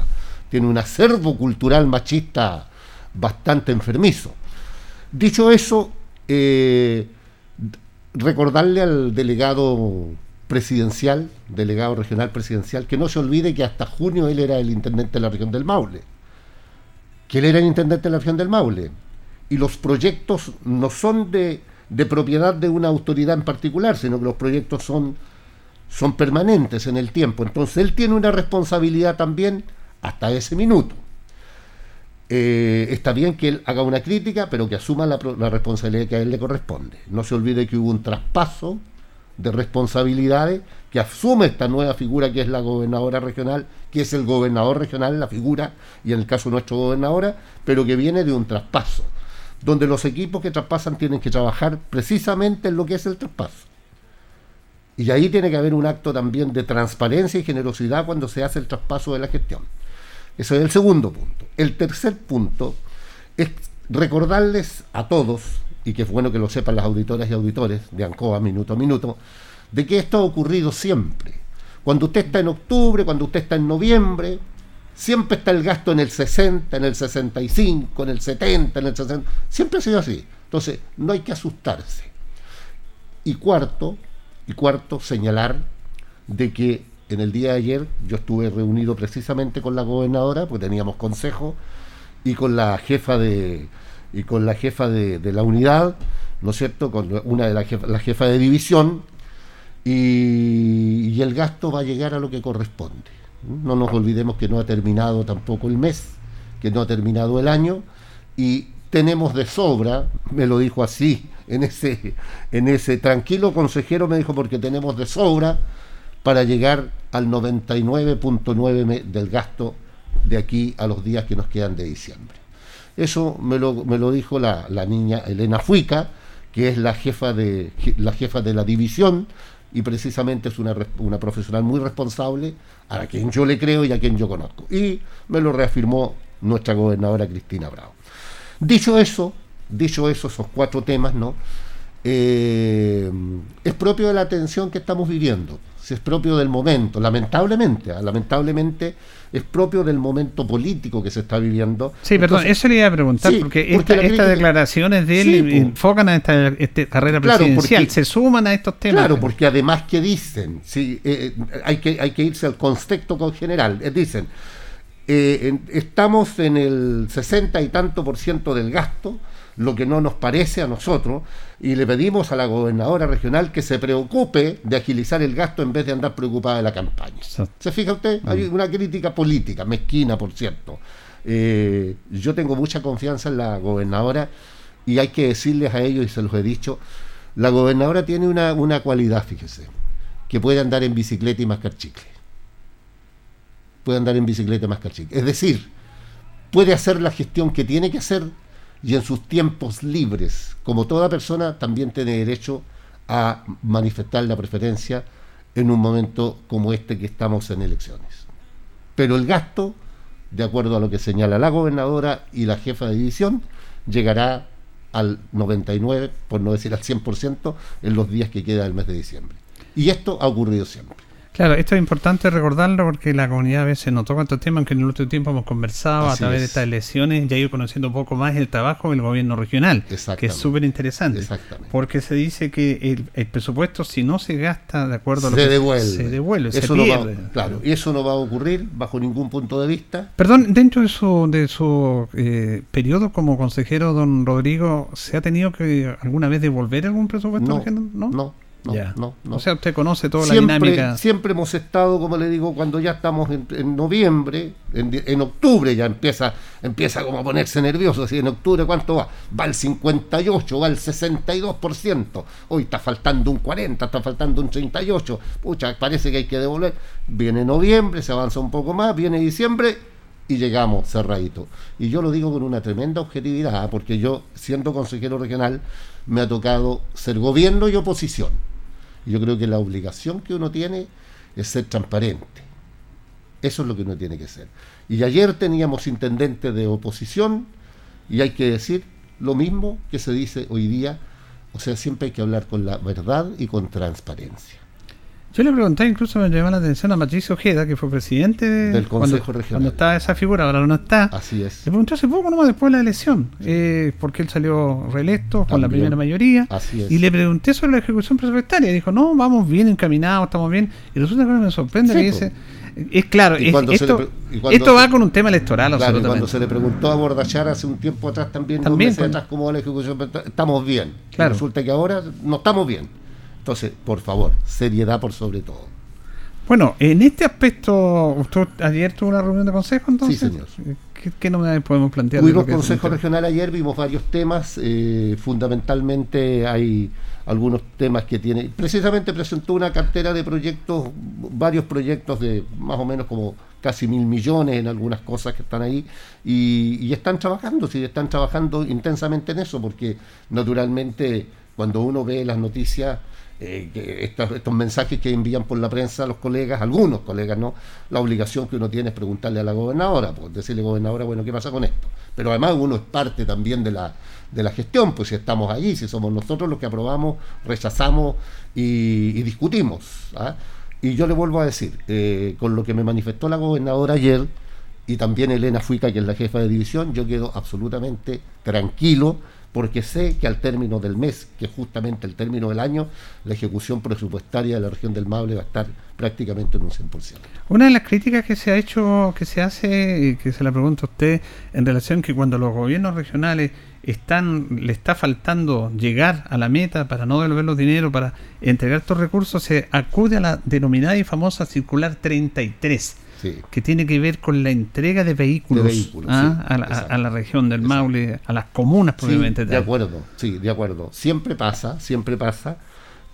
S: tiene un acervo cultural machista bastante enfermizo. Dicho eso, eh, recordarle al delegado presidencial, delegado regional presidencial, que no se olvide que hasta junio él era el intendente de la región del Maule. Que él era el intendente de la región del Maule. Y los proyectos no son de, de propiedad de una autoridad en particular, sino que los proyectos son, son permanentes en el tiempo. Entonces él tiene una responsabilidad también hasta ese minuto. Eh, está bien que él haga una crítica, pero que asuma la, la responsabilidad que a él le corresponde. No se olvide que hubo un traspaso de responsabilidades que asume esta nueva figura que es la gobernadora regional, que es el gobernador regional, la figura, y en el caso nuestro gobernadora, pero que viene de un traspaso, donde los equipos que traspasan tienen que trabajar precisamente en lo que es el traspaso. Y ahí tiene que haber un acto también de transparencia y generosidad cuando se hace el traspaso de la gestión. Ese es el segundo punto. El tercer punto es recordarles a todos, y que es bueno que lo sepan las auditoras y auditores de ANCOA minuto a minuto, de que esto ha ocurrido siempre. Cuando usted está en octubre, cuando usted está en noviembre, siempre está el gasto en el 60, en el 65, en el 70, en el 60. Siempre ha sido así. Entonces, no hay que asustarse. Y cuarto, y cuarto, señalar de que en el día de ayer yo estuve reunido precisamente con la gobernadora, porque teníamos consejo, y con la jefa de y con la jefa de, la unidad, ¿no es cierto? Con una de la jefa, la jefa de división, y, y el gasto va a llegar a lo que corresponde. No nos olvidemos que no ha terminado tampoco el mes, que no ha terminado el año, y tenemos de sobra, me lo dijo así, en ese, en ese tranquilo consejero me dijo porque tenemos de sobra para llegar al 99.9 me- del gasto de aquí a los días que nos quedan de diciembre. Eso me lo, me lo dijo la, la niña Elena Fuica, que es la jefa de, la jefa de la división y precisamente es una, una profesional muy responsable a quien yo le creo y a quien yo conozco. Y me lo reafirmó nuestra gobernadora Cristina Bravo. Dicho eso, dicho eso, esos cuatro temas, ¿no? Eh, es propio de la tensión que estamos viviendo, si es propio del momento, lamentablemente, ¿ah? lamentablemente es propio del momento político que se está viviendo.
B: Sí, perdón, eso le iba a preguntar,
S: sí,
B: porque, estas declaraciones de él
S: Sí, po.
B: enfocan a esta, este carrera
S: Claro,
B: presidencial,
S: porque-
B: se suman a estos temas.
S: Claro, porque además que dicen, sí, eh, eh, hay, que, hay que irse al contexto con general, eh, dicen, eh, en- estamos en el 60 y tanto por ciento del gasto, lo que no nos parece a nosotros, y le pedimos a la gobernadora regional que se preocupe de agilizar el gasto en vez de andar preocupada de la campaña. ¿Se fija usted? Hay una crítica política, mezquina, por cierto. Eh, yo tengo mucha confianza en la gobernadora y hay que decirles a ellos, y se los he dicho, la gobernadora tiene una, una cualidad, fíjese, que puede andar en bicicleta y mascar chicle. Puede andar en bicicleta y mascar chicle. Es decir, puede hacer la gestión que tiene que hacer y en sus tiempos libres, como toda persona, también tiene derecho a manifestar la preferencia en un momento como este que estamos en elecciones. Pero el gasto, de acuerdo a lo que señala la gobernadora y la jefa de división, llegará al 99, por no decir al 100%, en los días que queda del mes de diciembre. Y esto ha ocurrido siempre.
B: Claro, esto es importante recordarlo porque la comunidad a veces no toca estos temas, aunque en el último tiempo hemos conversado
S: Así
B: a través de
S: es.
B: estas elecciones, ya ido conociendo un poco más el trabajo del gobierno regional, que es súper interesante. Porque se dice que el, el presupuesto, si no se gasta de acuerdo a lo
S: se
B: que
S: devuelve.
B: se devuelve, se
S: Eso no va-
B: pierde.
S: claro, y eso no va a ocurrir bajo ningún punto de vista.
B: Perdón, dentro de su, de su eh, periodo como consejero, don Rodrigo, ¿se ha tenido que alguna vez devolver algún presupuesto
S: No?
B: No,
S: no, no, no, no.
B: O sea, usted conoce toda la
S: siempre,
B: dinámica.
S: siempre hemos estado, como le digo, cuando ya estamos en, en noviembre, en, octubre ya empieza, empieza como a ponerse nervioso. Si en octubre cuánto va? Va al 58, va al 62%. Hoy está faltando un 40, está faltando un 38. Pucha, parece que hay que devolver. Viene noviembre, se avanza un poco más, viene diciembre y llegamos cerradito. Y yo lo digo con una tremenda objetividad, porque yo, siendo consejero regional, me ha tocado ser gobierno y oposición. Yo creo que la obligación que uno tiene es ser transparente. Eso es lo que uno tiene que ser. Y ayer teníamos intendentes de oposición y hay que decir lo mismo que se dice hoy día. O sea, siempre hay que hablar con la verdad y con transparencia.
B: Yo le pregunté, incluso me llamó la atención a Patricio Ojeda, que fue presidente de-
S: Del Consejo
B: cuando,
S: Regional.
B: Cuando estaba esa figura, ahora no está.
S: Así es.
B: Le pregunté hace poco, nomás después de la elección, eh, porque él salió reelecto con la
S: También.
B: primera mayoría.
S: Así es.
B: Y le pregunté sobre la ejecución presupuestaria. Y dijo, no, vamos bien encaminados, estamos bien. Y resulta que me sorprende
S: Sí,
B: que dice. Es claro,
S: Y
B: es- esto,
S: le
B: va con un tema electoral,
S: Claro,
B: absolutamente.
S: cuando se le preguntó a Bordachar hace un tiempo atrás también,
B: También,
S: meses
B: cuando-
S: atrás, cómo va la ejecución, estamos bien. Y
B: Claro.
S: resulta que ahora no estamos bien. Entonces, por favor, seriedad por sobre todo.
B: Bueno, en este aspecto, ¿usted ayer tuvo una reunión de consejo entonces?
S: Sí, señor.
B: ¿Qué, qué novedades podemos plantear?
S: Tuvimos consejo regional ayer, vimos varios temas, eh, fundamentalmente hay algunos temas que tiene, precisamente presentó una cartera de proyectos, varios proyectos de más o menos como casi mil millones en algunas cosas que están ahí y, y están trabajando, sí, están trabajando intensamente en eso, porque naturalmente cuando uno ve las noticias, eh, estos, mensajes que envían por la prensa los colegas, algunos colegas, ¿no? La obligación que uno tiene es preguntarle a la gobernadora, pues decirle, gobernadora, bueno, ¿qué pasa con esto? Pero además uno es parte también de la, de la gestión, pues si estamos allí, si somos nosotros los que aprobamos, rechazamos y, y discutimos. ¿ah? Y yo le vuelvo a decir, eh, con lo que me manifestó la gobernadora ayer, y también Elena Fuica, que es la jefa de división, yo quedo absolutamente tranquilo porque sé que al término del mes, que es justamente el término del año, la ejecución presupuestaria de la región del Maule va a estar prácticamente en un 100%.
B: Una de las críticas que se ha hecho, que se hace, y que se la pregunta a usted, en relación que cuando los gobiernos regionales están, le está faltando llegar a la meta para no devolver los dinero, para entregar estos recursos, se acude a la denominada y famosa circular 33.
S: Sí.
B: que tiene que ver con la entrega de vehículos,
S: De vehículos,
B: ¿ah?
S: sí,
B: a, la,
S: exacto.
B: a la región del Maule, a las comunas
S: Sí,
B: probablemente.
S: de acuerdo, sí, de acuerdo. Siempre pasa, siempre pasa,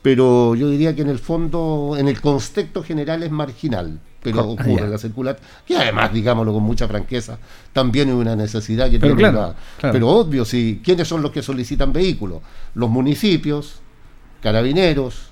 S: pero yo diría que en el fondo, en el contexto general es marginal, pero
B: ah,
S: ocurre la circular, que además, digámoslo con mucha franqueza, también es una necesidad que
B: Pero
S: tiene
B: claro,
S: la-
B: claro.
S: Pero obvio, sí, ¿quiénes son los que solicitan vehículos? Los municipios, carabineros,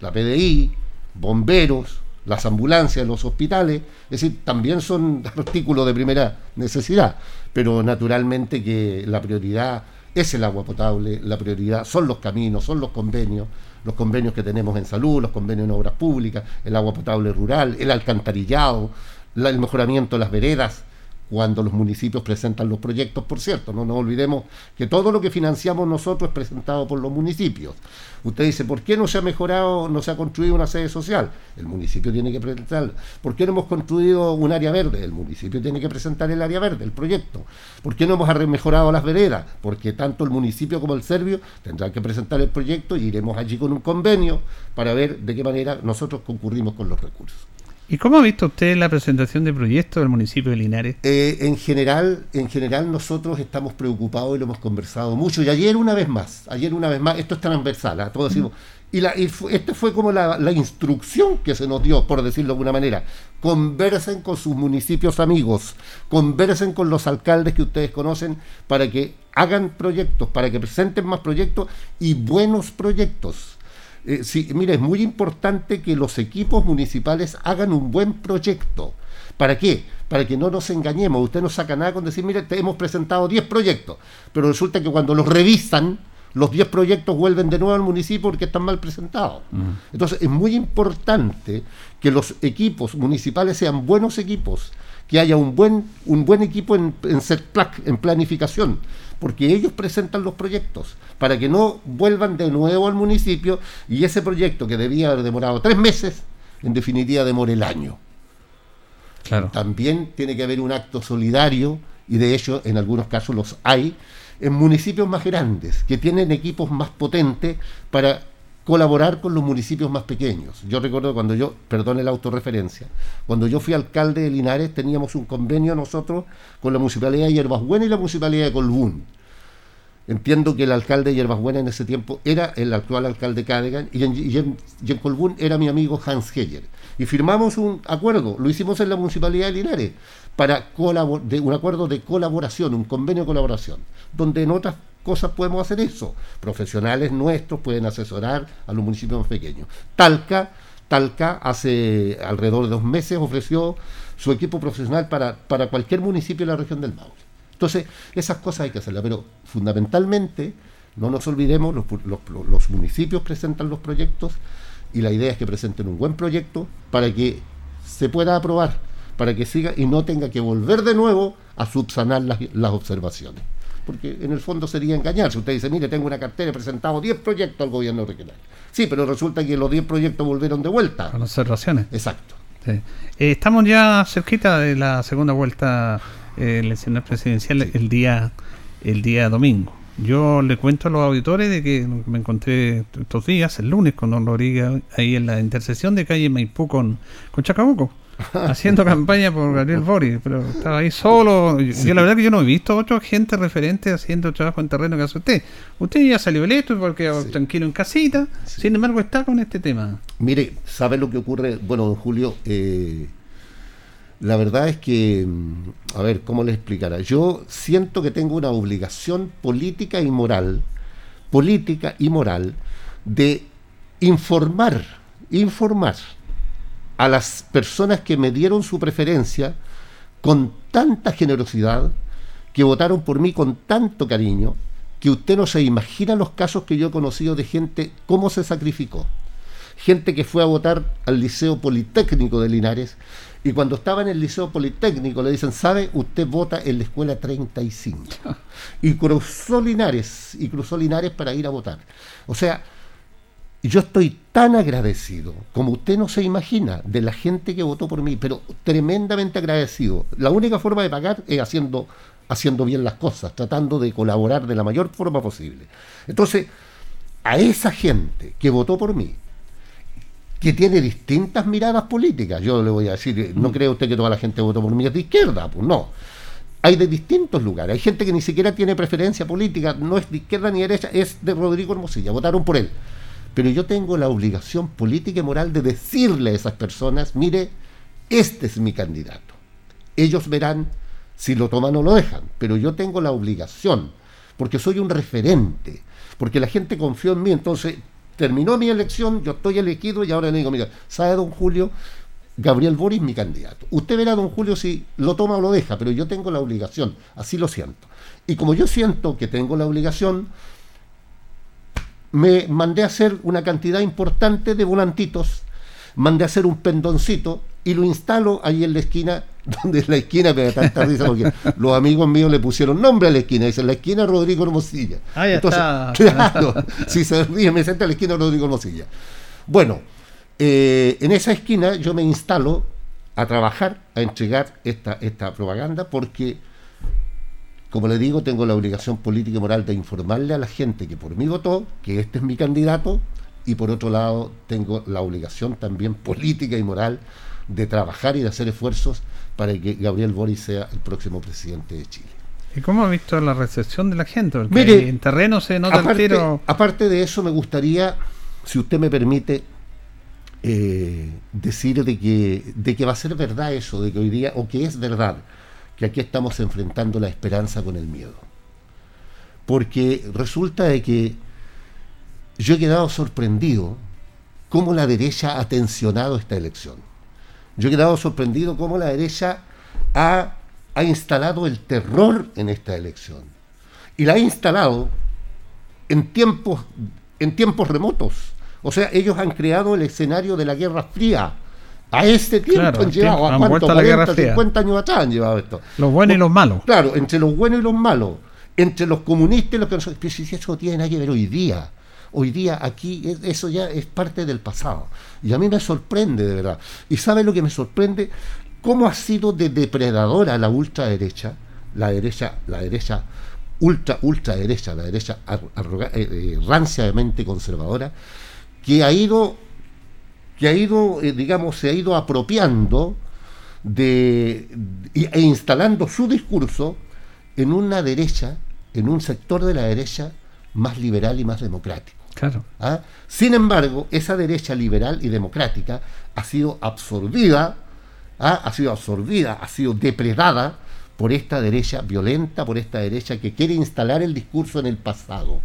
S: la PDI, bomberos, las ambulancias, los hospitales, es decir, también son artículos de primera necesidad, pero naturalmente que la prioridad es el agua potable, la prioridad son los caminos, son los convenios, los convenios que tenemos en salud, los convenios en obras públicas, el agua potable rural, el alcantarillado, la- el mejoramiento de las veredas, cuando los municipios presentan los proyectos, por cierto, no nos olvidemos que todo lo que financiamos nosotros es presentado por los municipios. Usted dice, ¿por qué no se ha mejorado, no se ha construido una sede social? El municipio tiene que presentarla. ¿Por qué no hemos construido un área verde? El municipio tiene que presentar el área verde, el proyecto. ¿Por qué no hemos mejorado las veredas? Porque tanto el municipio como el serbio tendrán que presentar el proyecto y iremos allí con un convenio para ver de qué manera nosotros concurrimos con los recursos.
B: ¿Y cómo ha visto usted la presentación de proyectos del municipio de Linares?
S: Eh, en general, en general nosotros estamos preocupados y lo hemos conversado mucho. Y ayer una vez más, ayer una vez más, esto es transversal, ¿ah? todos decimos. Y, la, y fu- esta fue como la, la instrucción que se nos dio, por decirlo de alguna manera. Conversen con sus municipios amigos, conversen con los alcaldes que ustedes conocen para que hagan proyectos, para que presenten más proyectos y buenos proyectos. Eh, sí, mira, es muy importante que los equipos municipales hagan un buen proyecto. ¿Para qué? Para que no nos engañemos. Usted no saca nada con decir, mire, te hemos presentado 10 proyectos, pero resulta que cuando los revisan, los 10 proyectos vuelven de nuevo al municipio porque están mal presentados. Entonces es muy importante que los equipos municipales sean buenos equipos, que haya un buen, un buen equipo en, en CERPLAC, en planificación, porque ellos presentan los proyectos, para que no vuelvan de nuevo al municipio y ese proyecto que debía haber demorado tres meses, en definitiva demore el año. También tiene que haber un acto solidario, y de hecho en algunos casos los hay, en municipios más grandes, que tienen equipos más potentes para colaborar con los municipios más pequeños. Yo recuerdo cuando yo, perdone la autorreferencia, cuando yo fui alcalde de Linares teníamos un convenio nosotros con la Municipalidad de Hierbas Buenas y la Municipalidad de Colbún. Entiendo que el alcalde de Hierbas Buenas en ese tiempo era el actual alcalde Cadegan y en, Colbún era mi amigo Hans Heyer. Y firmamos un acuerdo, lo hicimos en la Municipalidad de Linares, para de un acuerdo de colaboración, un convenio de colaboración, donde en otras cosas podemos hacer eso. Profesionales nuestros pueden asesorar a los municipios más pequeños. Talca, Talca hace alrededor de dos meses ofreció su equipo profesional para, para cualquier municipio de la región del Maule. Entonces, esas cosas hay que hacerlas, pero fundamentalmente, no nos olvidemos, los, los- los municipios presentan los proyectos y la idea es que presenten un buen proyecto para que se pueda aprobar, para que siga y no tenga que volver de nuevo a subsanar las, las observaciones. Porque en el fondo sería engañarse. Usted dice, mire, tengo una cartera, he presentado 10 proyectos al gobierno regional. Sí, pero resulta que los 10 proyectos volvieron de vuelta.
B: Con observaciones.
S: Exacto.
B: Sí. Eh, estamos ya cerquita de la segunda vuelta eh, eleccional presidencial el día el día domingo. Yo le cuento a los auditores de que me encontré estos días, el lunes, con Don Rodríguez, ahí en la intersección de calle Maipú con, con Chacabuco, haciendo campaña por Gabriel Boris, pero estaba ahí solo. Yo, yo la verdad que yo no he visto otra gente referente haciendo trabajo en terreno que hace usted. Usted ya salió electo porque tranquilo en casita, sin embargo está con este tema.
S: Mire, ¿sabe lo que ocurre? Bueno, don Julio, eh, la verdad es que, mm, a ver, ¿cómo les explicara? Yo siento que tengo una obligación política y moral, política y moral, de informar, informar a las personas que me dieron su preferencia con tanta generosidad, que votaron por mí con tanto cariño, que usted no se imagina los casos que yo he conocido de gente, cómo se sacrificó. Gente que fue a votar al Liceo Politécnico de Linares y cuando estaba en el Liceo Politécnico le dicen, ¿sabe? Usted vota en la escuela 35. Y cruzó Linares, y cruzó Linares para ir a votar. O sea, yo estoy tan agradecido, como usted no se imagina, de la gente que votó por mí, pero tremendamente agradecido. La única forma de pagar es haciendo, haciendo bien las cosas, tratando de colaborar de la mayor forma posible. Entonces, a esa gente que votó por mí, que tiene distintas miradas políticas, yo le voy a decir, no cree usted que toda la gente votó por mí es de izquierda, pues no. Hay de distintos lugares, hay gente que ni siquiera tiene preferencia política, no es de izquierda ni derecha, es de Rodrigo Hermosilla, votaron por él. Pero yo tengo la obligación política y moral de decirle a esas personas, mire, este es mi candidato. Ellos verán si lo toman o lo dejan, pero yo tengo la obligación, porque soy un referente, porque la gente confió en mí, entonces terminó mi elección, yo estoy elegido y ahora le digo, mira, ¿sabe don Julio? Gabriel Boris mi candidato. Usted verá, don Julio, si lo toma o lo deja, pero yo tengo la obligación, así lo siento. Y como yo siento que tengo la obligación, me mandé a hacer una cantidad importante de volantitos, mandé a hacer un pendoncito y lo instalo ahí en la esquina, donde es la esquina da tanta risa porque los amigos míos le pusieron nombre a la esquina, dicen la esquina Rodrigo Hermosilla.
B: Ah, ya
S: Entonces,
B: está.
S: claro, si se ríe, me sienta a la esquina Rodrigo Hermosilla. Bueno, eh, en esa esquina yo me instalo a trabajar, a entregar esta, esta propaganda, porque, como le digo, tengo la obligación política y moral de informarle a la gente que por mí votó, que este es mi candidato, y por otro lado tengo la obligación también política y moral de trabajar y de hacer esfuerzos para que Gabriel Boris sea el próximo presidente de Chile.
B: ¿Y cómo ha visto la recepción de la gente? Porque
S: Mire,
B: en terreno se nota el
S: aparte,
B: tiro.
S: aparte de eso, me gustaría, si usted me permite, eh, decir de que, de que va a ser verdad eso, de que hoy día, o que es verdad, que aquí estamos enfrentando la esperanza con el miedo. Porque resulta de que yo he quedado sorprendido cómo la derecha ha tensionado esta elección. Yo he quedado sorprendido cómo la derecha ha, ha instalado el terror en esta elección. Y la ha instalado en tiempos, en tiempos remotos. O sea, ellos han creado el escenario de la Guerra Fría. A este tiempo
B: Claro,
S: han llevado,
B: tiempo-
S: ¿a cuánto?
B: vuelto a la Guerra
S: 40,
B: Fría.
S: 50 años atrás han llevado esto.
B: Los buenos y los malos.
S: Claro, entre los buenos y los malos, entre los comunistas y los que no son. Si eso tiene nada que ver hoy día. Hoy día aquí es- eso ya es parte del pasado. Y a mí me sorprende, de verdad. ¿Y sabe lo que me sorprende? ¿Cómo ha sido de depredadora la ultraderecha? La derecha, la derecha ultra, ultraderecha, la derecha ar- arroga- eh, eh, ranciamente conservadora, que ha ido, que ha ido, eh, digamos, se ha ido apropiando de, e instalando su discurso en una derecha, en un sector de la derecha más liberal y más democrático.
B: Claro.
S: ¿ah? Sin embargo, esa derecha liberal y democrática ha sido absorbida, ¿ah? ha sido absorbida, ha sido depredada por esta derecha violenta, por esta derecha que quiere instalar el discurso en el pasado.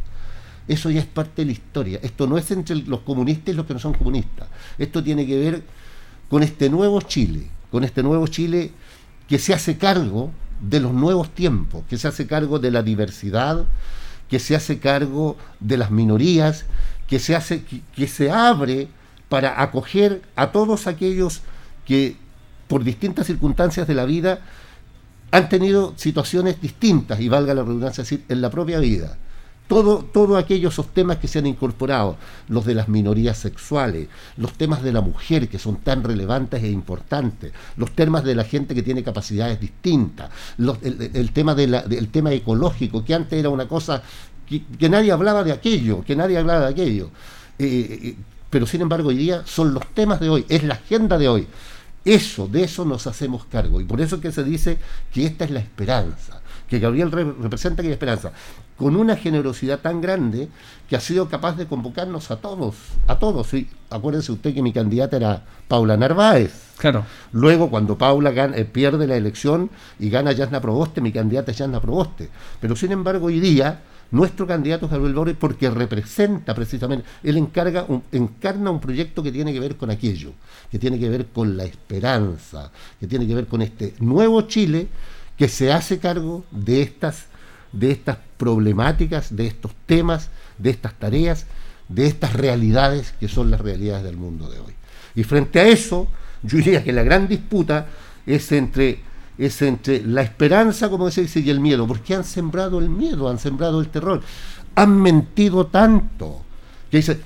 S: Eso ya es parte de la historia. Esto no es entre los comunistas y los que no son comunistas. Esto tiene que ver con este nuevo Chile, con este nuevo Chile que se hace cargo de los nuevos tiempos, que se hace cargo de la diversidad, que se hace cargo de las minorías, que se hace que, que se abre para acoger a todos aquellos que por distintas circunstancias de la vida han tenido situaciones distintas, y valga la redundancia decir, en la propia vida. Todo, todo aquellos esos temas que se han incorporado, los de las minorías sexuales, los temas de la mujer que son tan relevantes e importantes, los temas de la gente que tiene capacidades distintas, el, tema de tema ecológico, que antes era una cosa que, que nadie hablaba de aquello, que nadie hablaba de aquello. Eh, eh, pero sin embargo hoy día son los temas de hoy, es la agenda de hoy. Eso, de eso nos hacemos cargo. Y por eso es que se dice que esta es la esperanza, que Gabriel re- representa aquella esperanza, con una generosidad tan grande que ha sido capaz de convocarnos a todos, a todos. Y acuérdense usted que mi candidata era Paula Narváez.
B: Claro.
S: Luego, cuando Paula gana- eh, pierde la elección y gana Yasna Proboste, mi candidata es Yasna Proboste. Pero sin embargo, hoy día, nuestro candidato es Gabriel Boric porque representa precisamente, él encarga un- encarna un proyecto que tiene que ver con aquello, que tiene que ver con la esperanza, que tiene que ver con este nuevo Chile que se hace cargo de estas, de estas problemáticas, de estos temas, de estas tareas, de estas realidades que son las realidades del mundo de hoy. Y frente a eso, yo diría que la gran disputa es entre, es entre la esperanza, como se dice, y el miedo, porque han sembrado el miedo, han sembrado el terror, han mentido tanto, que dice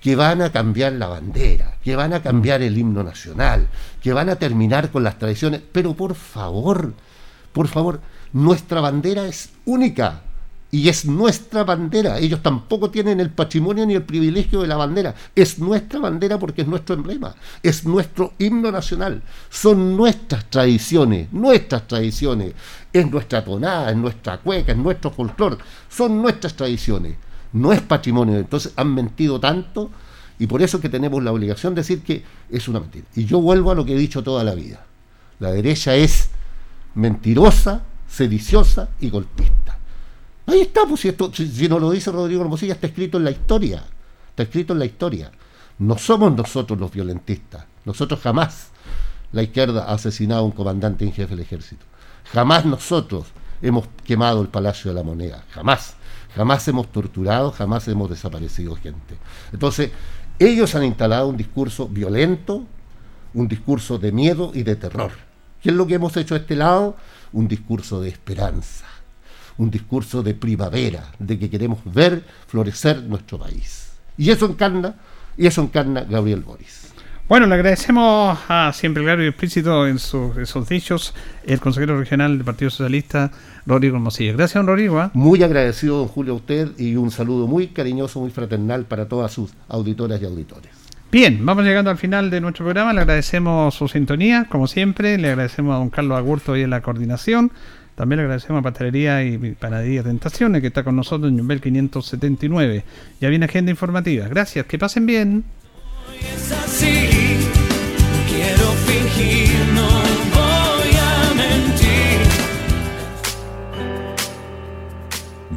S: que van a cambiar la bandera, que van a cambiar el himno nacional, que van a terminar con las tradiciones, pero por favor, por favor, nuestra bandera es única y es nuestra bandera. Ellos tampoco tienen el patrimonio ni el privilegio de la bandera. Es nuestra bandera porque es nuestro emblema, es nuestro himno nacional. Son nuestras tradiciones, nuestras tradiciones. Es nuestra tonada, es nuestra cueca, es nuestro folclore. Son nuestras tradiciones. No es patrimonio. Entonces han mentido tanto y por eso que tenemos la obligación de decir que es una mentira. Y yo vuelvo a lo que he dicho toda la vida. La derecha es mentirosa, sediciosa y golpista. Ahí está, pues si, esto, si, no lo dice Rodrigo Hermosilla, está escrito en la historia. Está escrito en la historia. No somos nosotros los violentistas. Nosotros jamás la izquierda ha asesinado a un comandante en jefe del ejército. Jamás nosotros hemos quemado el Palacio de la Moneda. Jamás. Jamás hemos torturado, jamás hemos desaparecido gente. Entonces, ellos han instalado un discurso violento, un discurso de miedo y de terror. ¿Qué es lo que hemos hecho a este lado? Un discurso de esperanza, un discurso de primavera, de que queremos ver florecer nuestro país. Y eso encarna, y eso encarna Gabriel Boris.
B: Bueno, le agradecemos a siempre claro y explícito en sus, dichos el consejero regional del Partido Socialista, Rodrigo Hermosilla. Gracias, don Rodrigo. ¿ah?
S: Muy agradecido, don Julio, a usted y un saludo muy cariñoso, muy fraternal para todas sus auditoras y auditores.
B: Bien, vamos llegando al final de nuestro programa. Le agradecemos su sintonía, como siempre. Le agradecemos a don Carlos Agurto y en la coordinación. También le agradecemos a Pastelería y Panadería Tentaciones, que está con nosotros en Jumbel 579. Ya viene agenda informativa. Gracias, que pasen bien.
R: Es así, quiero fingir, no